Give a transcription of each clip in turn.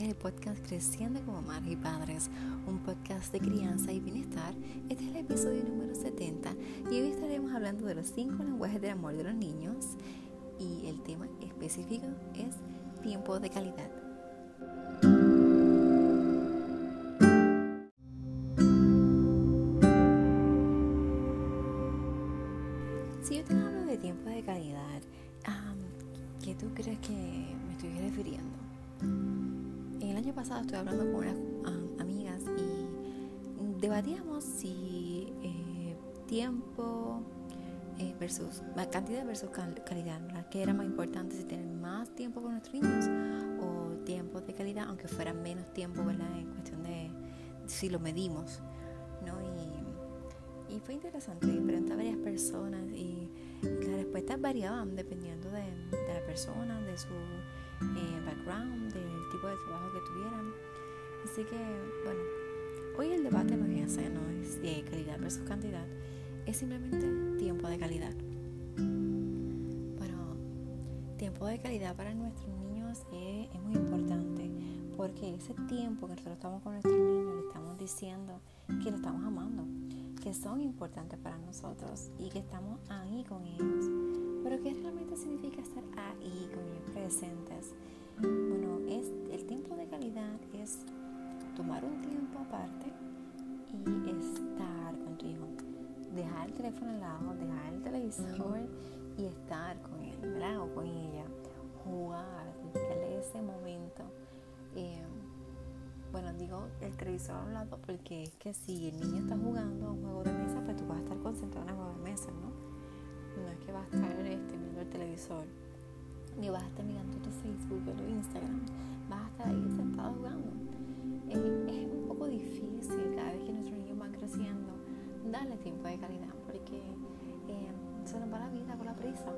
es el podcast Creciendo como Madres y Padres, un podcast de crianza y bienestar. Este es el episodio número 70 y hoy estaremos hablando de los cinco lenguajes del amor de los niños y el tema específico es tiempo de calidad. Si yo te hablo de tiempo de calidad, ¿qué tú crees que me estoy refiriendo? Año pasado estuve hablando con unas amigas y debatíamos si eh, tiempo eh, versus cantidad versus calidad, ¿verdad? ¿Qué era más importante si tener más tiempo con nuestros niños o tiempo de calidad, aunque fuera menos tiempo, ¿verdad? En cuestión de si lo medimos, ¿no? Y, y fue interesante, pregunté a varias personas y las respuestas variaban dependiendo de, la persona, de su eh, background, del tipo de trabajo que tuvieran. Así que, bueno, hoy el debate no es ese, no es eh, calidad versus cantidad, es simplemente tiempo de calidad. Bueno, tiempo de calidad para nuestros niños es, es muy importante porque ese tiempo que nosotros estamos con nuestros niños le estamos diciendo que lo estamos amando que son importantes para nosotros y que estamos ahí con ellos. Pero ¿qué realmente significa estar ahí con ellos presentes? Bueno, es, el tiempo de calidad es tomar un tiempo aparte y estar con tu hijo. Dejar el teléfono al lado, dejar el televisor y estar con él, ¿verdad? O con ella. Jugar, dedicarle ese momento. Eh, bueno, digo el televisor a un lado porque es que si el niño está jugando a un juego de mesa, pues tú vas a estar concentrado en el juego de mesa, ¿no? No es que vas a estar este, viendo el televisor, ni vas a estar mirando tu Facebook o tu Instagram, vas a estar ahí sentado jugando. es un poco difícil cada vez que nuestros niños van creciendo darle tiempo de calidad porque eh, se nos va la vida con la prisa.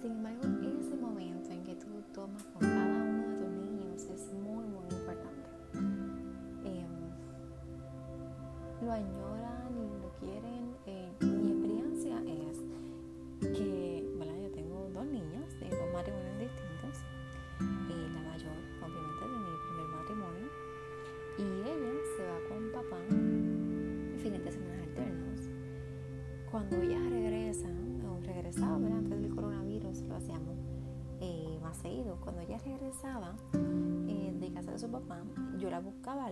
Sin embargo, ese momento en que tú tomas con cada uno de tus niños es muy, muy importante. Em, lo añoran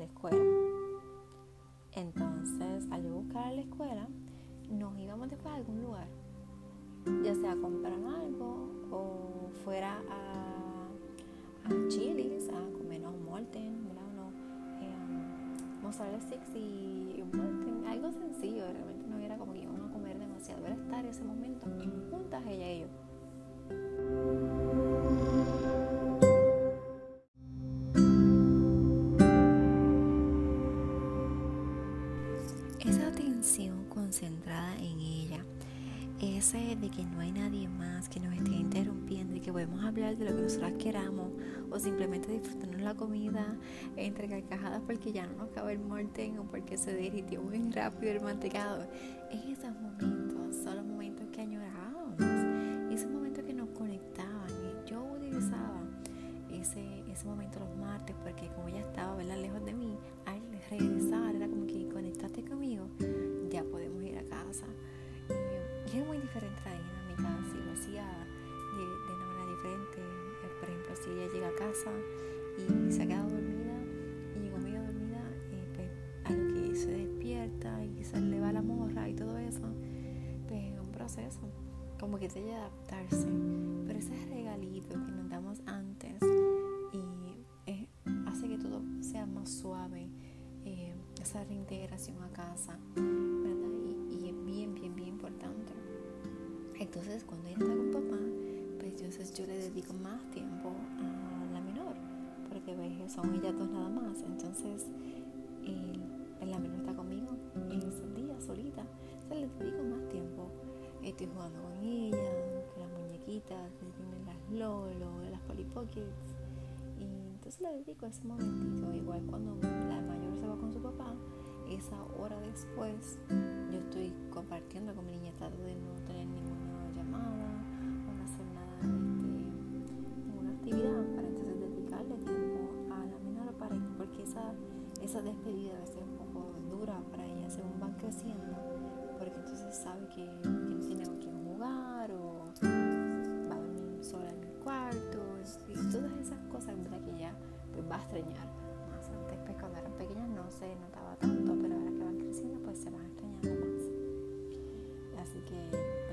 escuela. Entonces, al yo buscar a la escuela, nos íbamos después a algún lugar, ya sea comprar algo o fuera a, a Chili's a comernos un molten, ¿verdad? Uno, eh, mozzarella sticks y un molten, algo sencillo, realmente no era como que íbamos a comer demasiado, era estar ese momento juntas ella y yo. Concentrada en ella, ese de que no hay nadie más que nos esté interrumpiendo y que podemos hablar de lo que nosotras queramos o simplemente disfrutarnos la comida entre carcajadas porque ya no nos cabe el molten o porque se derritió muy rápido el mantecado. Esos momentos son los momentos que añorábamos, esos momentos que nos conectaban. Y yo utilizaba ese, ese momento los martes porque como ella estaba ¿verdad? lejos de mí, al regresar era como que conectaste conmigo, Y, es muy diferente la dinámica, si lo hacía de, de una manera diferente. Eh, por ejemplo, si ella llega a casa y se ha quedado dormida y llegó medio dormida, eh, pues a lo que se despierta y se le va la morra y todo eso, pues es un proceso, como que tiene que adaptarse. Pero ese regalito que nos damos antes y eh, hace que todo sea más suave, eh, esa reintegración a casa, Entonces, cuando ella está con papá, pues entonces yo le dedico más tiempo a la menor, porque pues, son ellas dos nada más. Entonces, eh, la menor está conmigo en esos días solita, entonces le dedico más tiempo. Estoy jugando con ella, con las muñequitas, las Lolo, las Polly Pockets. Y entonces le dedico ese momentito. Igual cuando la mayor se va con su papá, esa hora después yo estoy compartiendo con mi niñeta de no tener ninguna llamada, o no hacer nada, este, ninguna actividad, para entonces dedicarle tiempo a la menor, para, porque esa, esa despedida a veces es un poco dura para ella, según van creciendo, porque entonces sabe que, no tiene con quién jugar o va a dormir sola en el cuarto, y todas esas cosas ¿verdad? que ya pues, va a extrañar. Más antes, pues, cuando eran pequeñas no se notaba tanto, pero ahora que van creciendo, pues se van a extrañar. Así que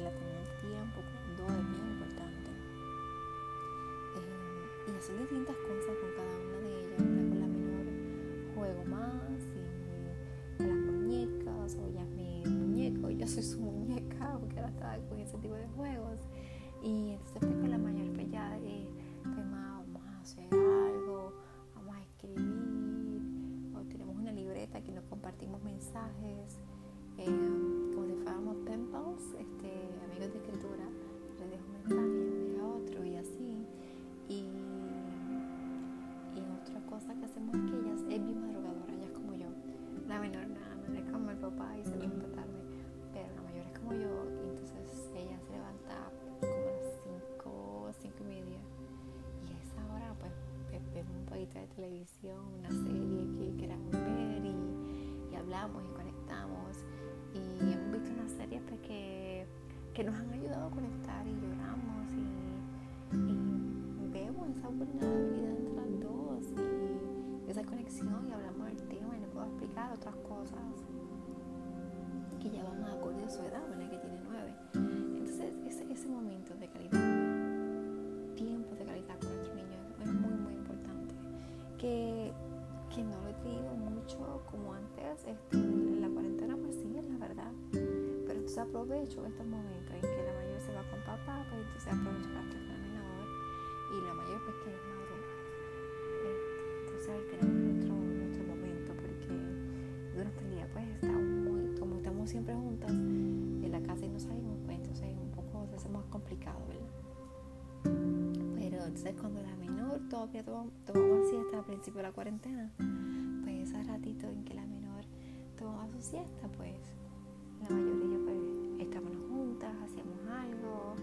la tener tiempo cuando es bien importante. Eh, y hacer distintas cosas con cada una de ellas. Con la menor juego más y las muñecas, o ella es mi muñeco, yo soy su muñeca, porque ahora estaba con ese tipo de juegos. Y entonces pues con la mayor pues ya eh, pues más vamos a hacer algo, vamos a escribir, o tenemos una libreta que nos compartimos mensajes, y se levanta tarde, pero la mayor es como yo, entonces ella se levanta como a las 5, 5 y media. Y a esa hora pues vemos un poquito de televisión, una serie que queramos ver y, hablamos y conectamos. Y hemos visto unas series pues, que, que nos han ayudado a conectar y lloramos y, vemos esa vulnerabilidad entre las dos y esa conexión y hablamos del tema y le puedo explicar otras cosas su edad, ¿verdad? que tiene nueve. Entonces ese, ese momento de calidad, tiempo de calidad con nuestro niño es muy muy importante. Que, que no lo he tenido mucho como antes, este, en la cuarentena pues sí, es la verdad. Pero entonces aprovecho estos momentos en que la mayor se va con papá, pues entonces aprovecho para estar con la menor y la mayor pues que es madruga. Entonces ahí tenemos nuestro, nuestro momento porque durante el día pues estamos muy, como estamos siempre juntas Pero entonces cuando la menor todavía tomaba siesta al principio de la cuarentena, pues ese ratito en que la menor tomaba su siesta, pues la mayoría pues estábamos juntas, hacíamos algo,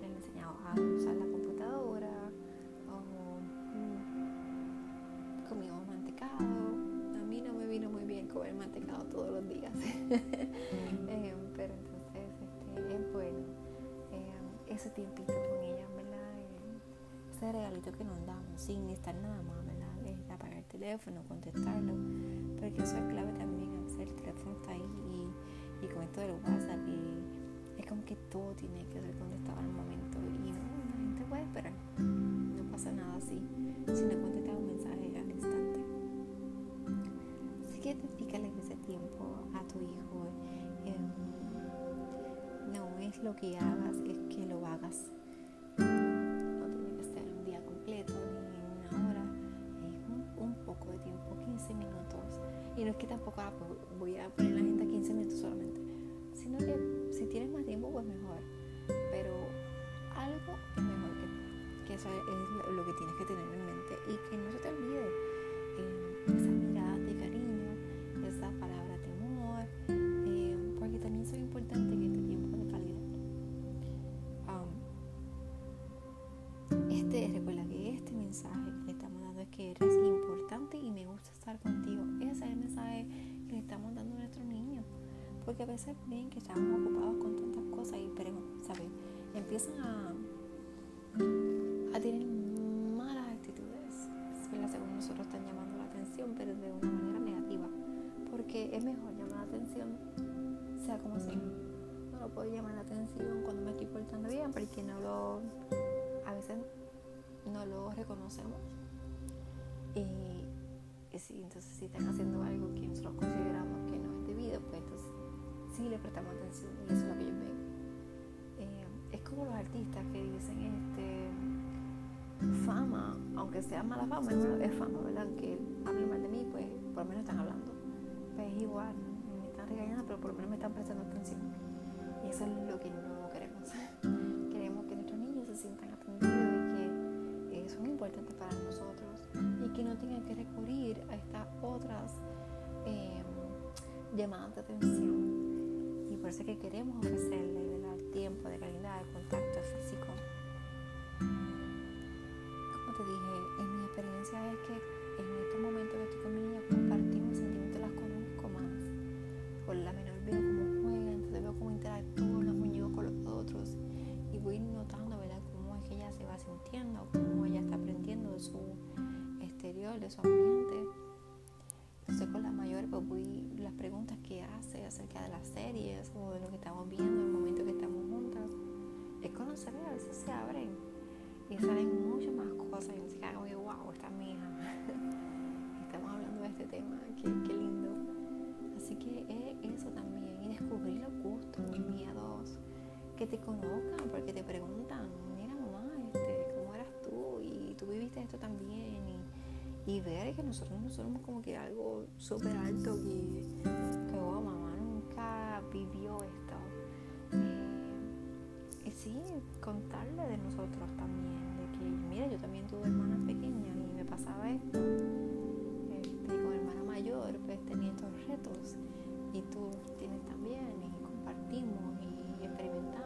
le enseñaba a usar la computadora o mm, comíamos mantecado. A mí no me vino muy bien comer mantecado todos los días, eh, pero ese tiempito con ella, ¿verdad? Eh, ese regalito que nos damos sin estar nada más, ¿verdad? Es apagar el teléfono, contestarlo, porque eso es clave también, a veces el teléfono está ahí y, con esto del WhatsApp y es como que todo tiene que ser contestado al momento y la gente puede esperar, no pasa nada así, si no contestas un mensaje al instante. Así que dedícale ese tiempo a tu hijo. Eh, no es lo que hagas, es que hagas. No tiene que ser un día completo ni una hora, es un, un poco de tiempo, 15 minutos. Y no es que tampoco ah, pues, voy a poner la gente a 15 minutos solamente, sino que si tienes más tiempo, pues mejor. Pero algo es mejor que, que eso es lo que tienes que tener en mente y que no se te olvide y me gusta estar contigo. Ese es el mensaje que le estamos dando a nuestros niños. Porque a veces ven que estamos ocupados con tantas cosas y pero, ¿sabes? empiezan a, a tener malas actitudes. ¿verdad? Según nosotros están llamando la atención, pero de una manera negativa. Porque es mejor llamar la atención, sea como sea. No lo puedo llamar la atención cuando me estoy portando bien, porque no lo, a veces no lo reconocemos. Y, si, entonces si están haciendo algo que nosotros consideramos que no es debido, pues entonces sí le prestamos atención y eso es lo que yo veo. Eh, es como los artistas que dicen este fama, aunque sea mala fama, es fama, ¿verdad? Que hablen mal de mí, pues por lo menos están hablando. Pues igual, me están regañando, pero por lo menos me están prestando atención. Y eso es lo que no que no tengan que recurrir a estas otras eh, llamadas de atención. Y por eso es que queremos ofrecerle ¿verdad? tiempo de calidad, de contacto físico. Como te dije, en mi experiencia es que en estos momentos que estoy con de su ambiente. Entonces con la mayor pues voy las preguntas que hace acerca de las series o de lo que estamos viendo en el momento que estamos juntas. Es conocerla, a veces se abren y salen muchas más cosas y queda como, wow, esta es mi hija. Estamos hablando de este tema, qué, qué lindo. Así que es eso también, y descubrir los gustos, los miedos, que te conozcan, porque te preguntan, mira mamá, este, ¿cómo eras tú? Y tú viviste esto también. Y, ver que nosotros no somos como que algo súper alto, que, que oh, mamá nunca vivió esto. Eh, y sí, contarle de nosotros también, de que, mira, yo también tuve hermanas pequeñas y me pasaba esto. Este, con hermana mayor, pues tenía estos retos y tú tienes también y compartimos y experimentamos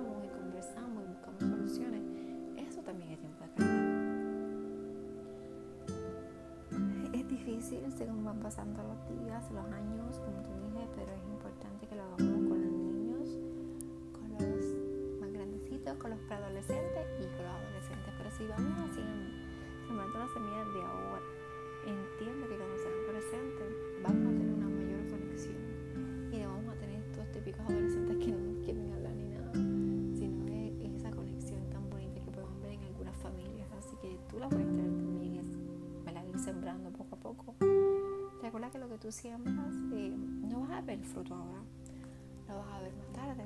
difícil según van pasando los días, los años, tú siembras eh, no vas a ver fruto ahora, lo vas a ver más tarde.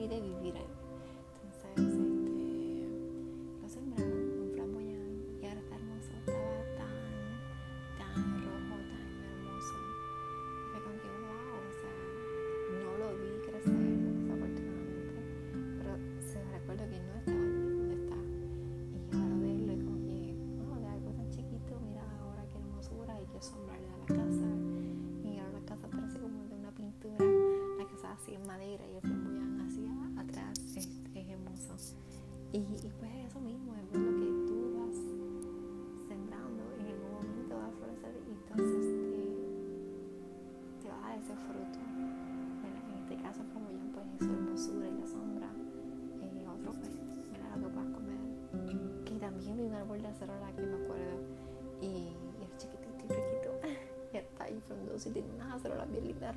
Y de vivir ahí.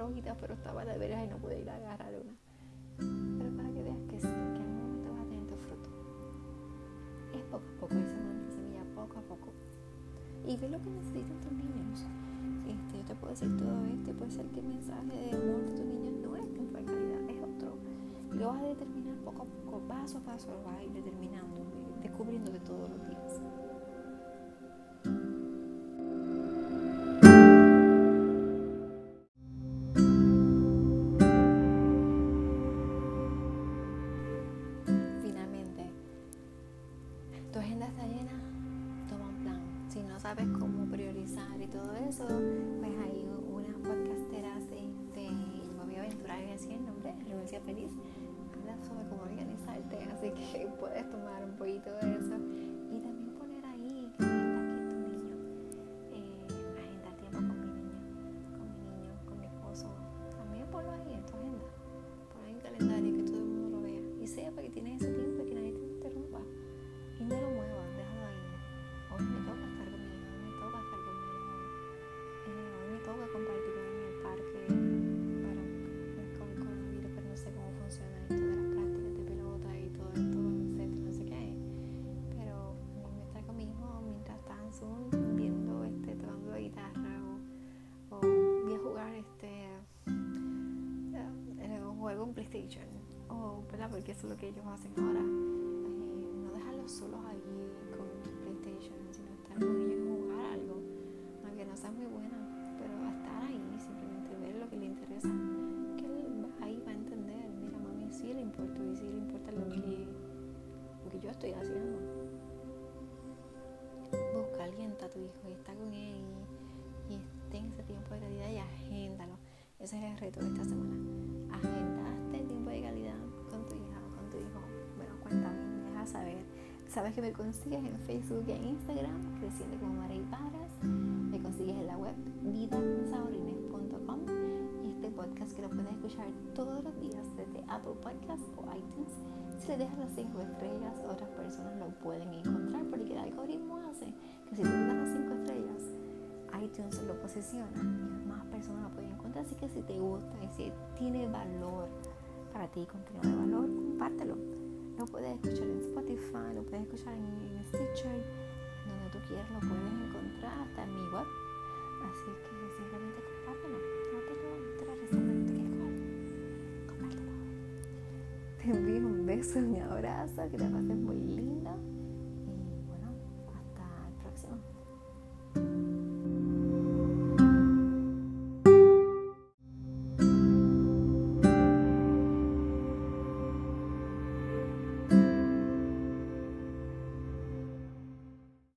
Rojitas, pero estaba de veras y no pude ir a agarrar una. Pero para que veas que sí, que en algún momento vas a tener tu fruto. Es poco a poco, esa semilla poco a poco. Y ve lo que necesitan tus niños. Este, yo te puedo decir todo esto, puede ser que el mensaje de amor de tus niños no es de calidad, es otro. Lo vas a determinar poco a poco, paso a paso, lo vas a ir determinando, descubriéndote todos los días. Pues hay unas podcasteras, este, yo me voy a aventurar el nombre, Renuncia Feliz, habla sobre cómo organizarte, así que puedes tomar un poquito de Eso es lo que ellos hacen ahora no dejarlos solos allí con PlayStation, sino estar con ellos y jugar algo, aunque no sea muy buena, pero estar ahí, simplemente ver lo que le interesa, que él ahí va a entender, mira mami, sí le importa y sí le importa lo que, que yo estoy haciendo. Busca, alienta a tu hijo y está con él y, y ten ese tiempo de calidad y agéndalo. Ese es el reto de esta semana. Sabes que me consigues en Facebook y Instagram, creciendo como María Paras. Me consigues en la web vidasaurines.com y este podcast que lo puedes escuchar todos los días desde Apple Podcasts o iTunes. Si le dejas las 5 estrellas, otras personas lo pueden encontrar porque el algoritmo hace que si tú le das las 5 estrellas, iTunes lo posiciona y más personas lo pueden encontrar. Así que si te gusta y si tiene valor para ti, contenido de valor, compártelo. Lo puedes escuchar en Spotify, lo puedes escuchar en, Stitcher, donde tú quieras lo puedes encontrar, hasta en mi web. Así que simplemente compártelo. No te lo, lo reservo, no te Compártelo. Te envío un beso, un abrazo, que te pases muy lindo